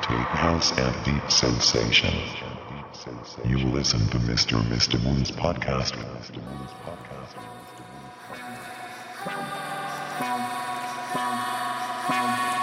rotate house and deep sensation. You listen to Mr. Mr. Moon's podcast. Water,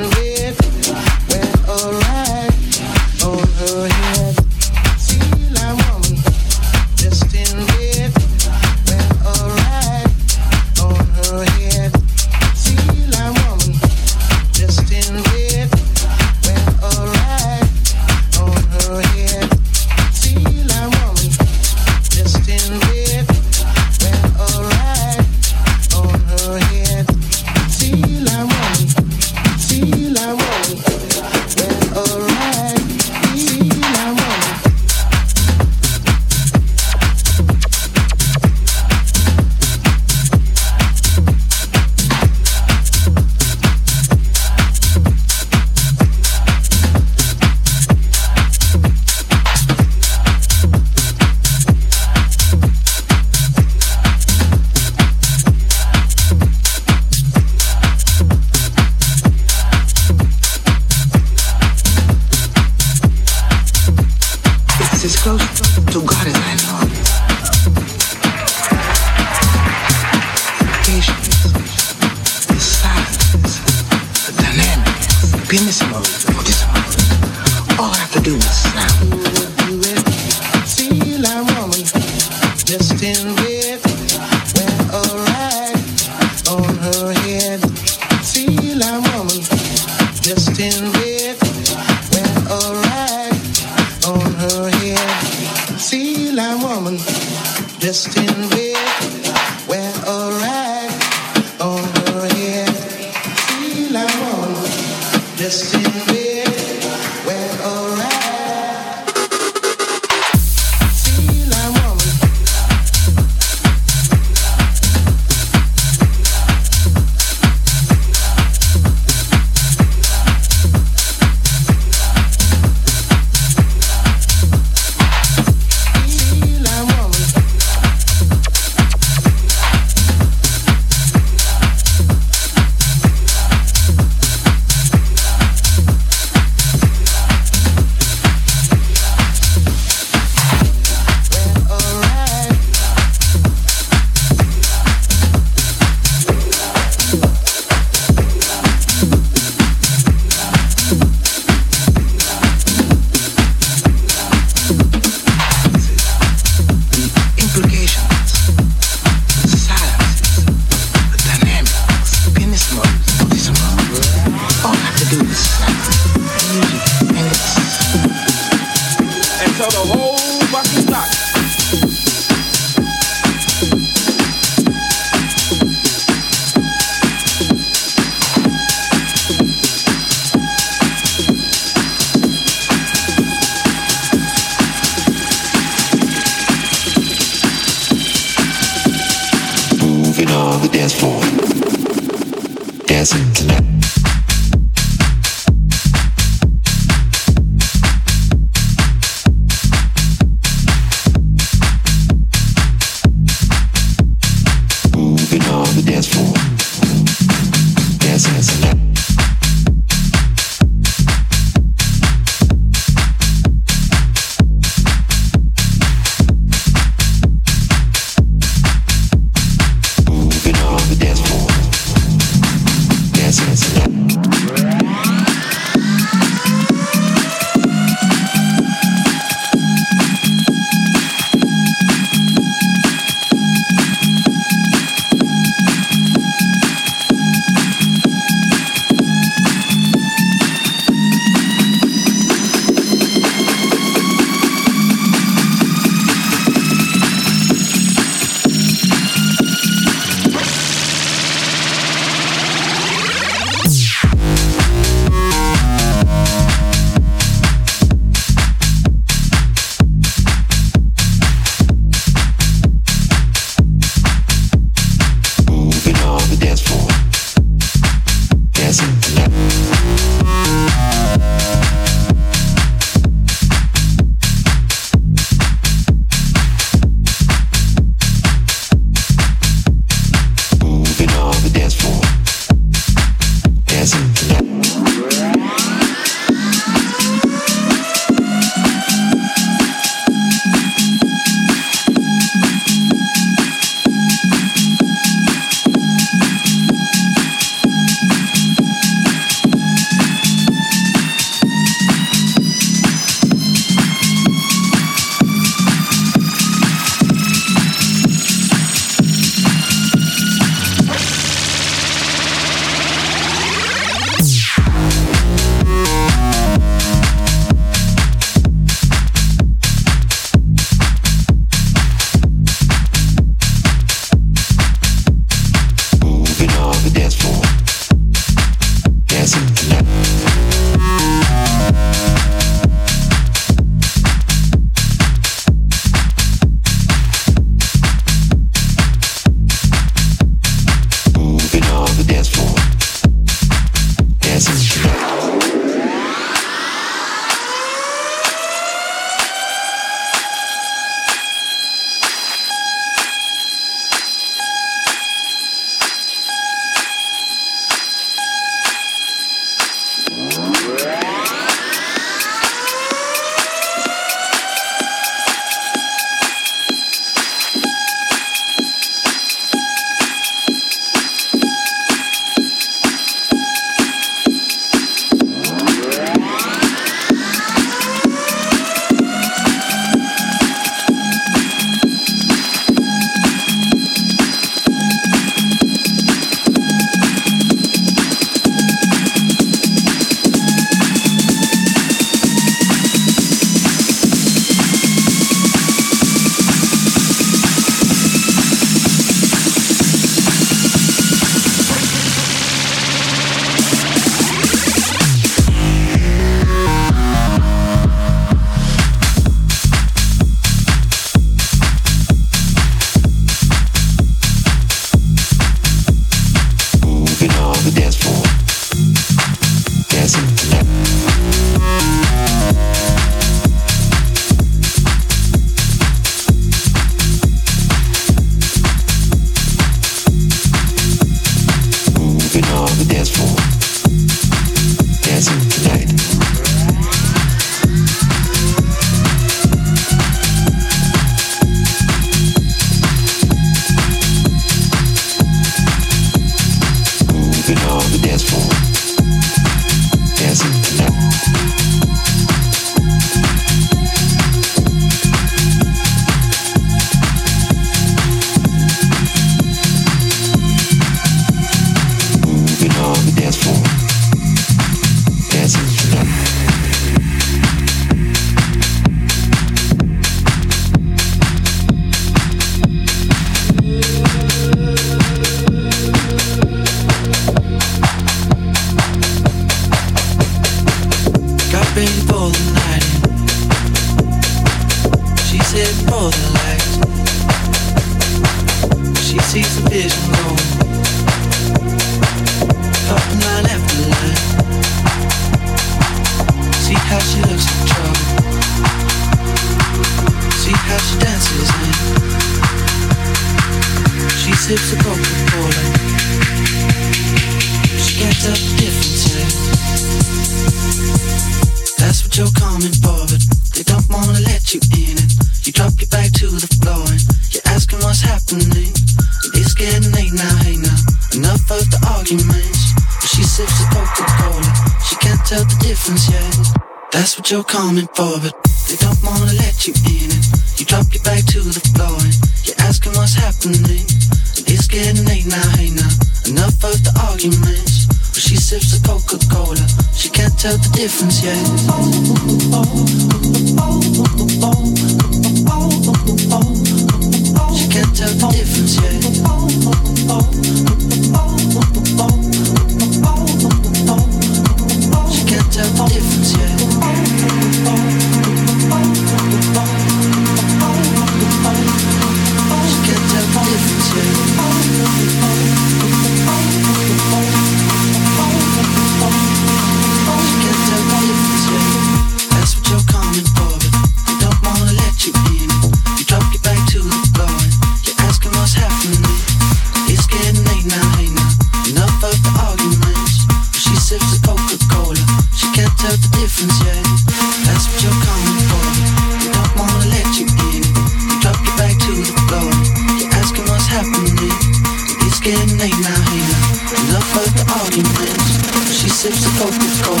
sips of focus gold.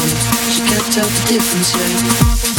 She can't tell the difference yet.